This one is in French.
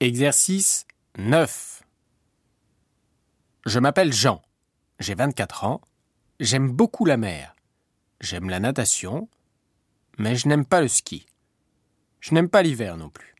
Exercice 9. Je m'appelle Jean. J'ai 24 ans. J'aime beaucoup la mer. J'aime la natation. Mais je n'aime pas le ski. Je n'aime pas l'hiver non plus.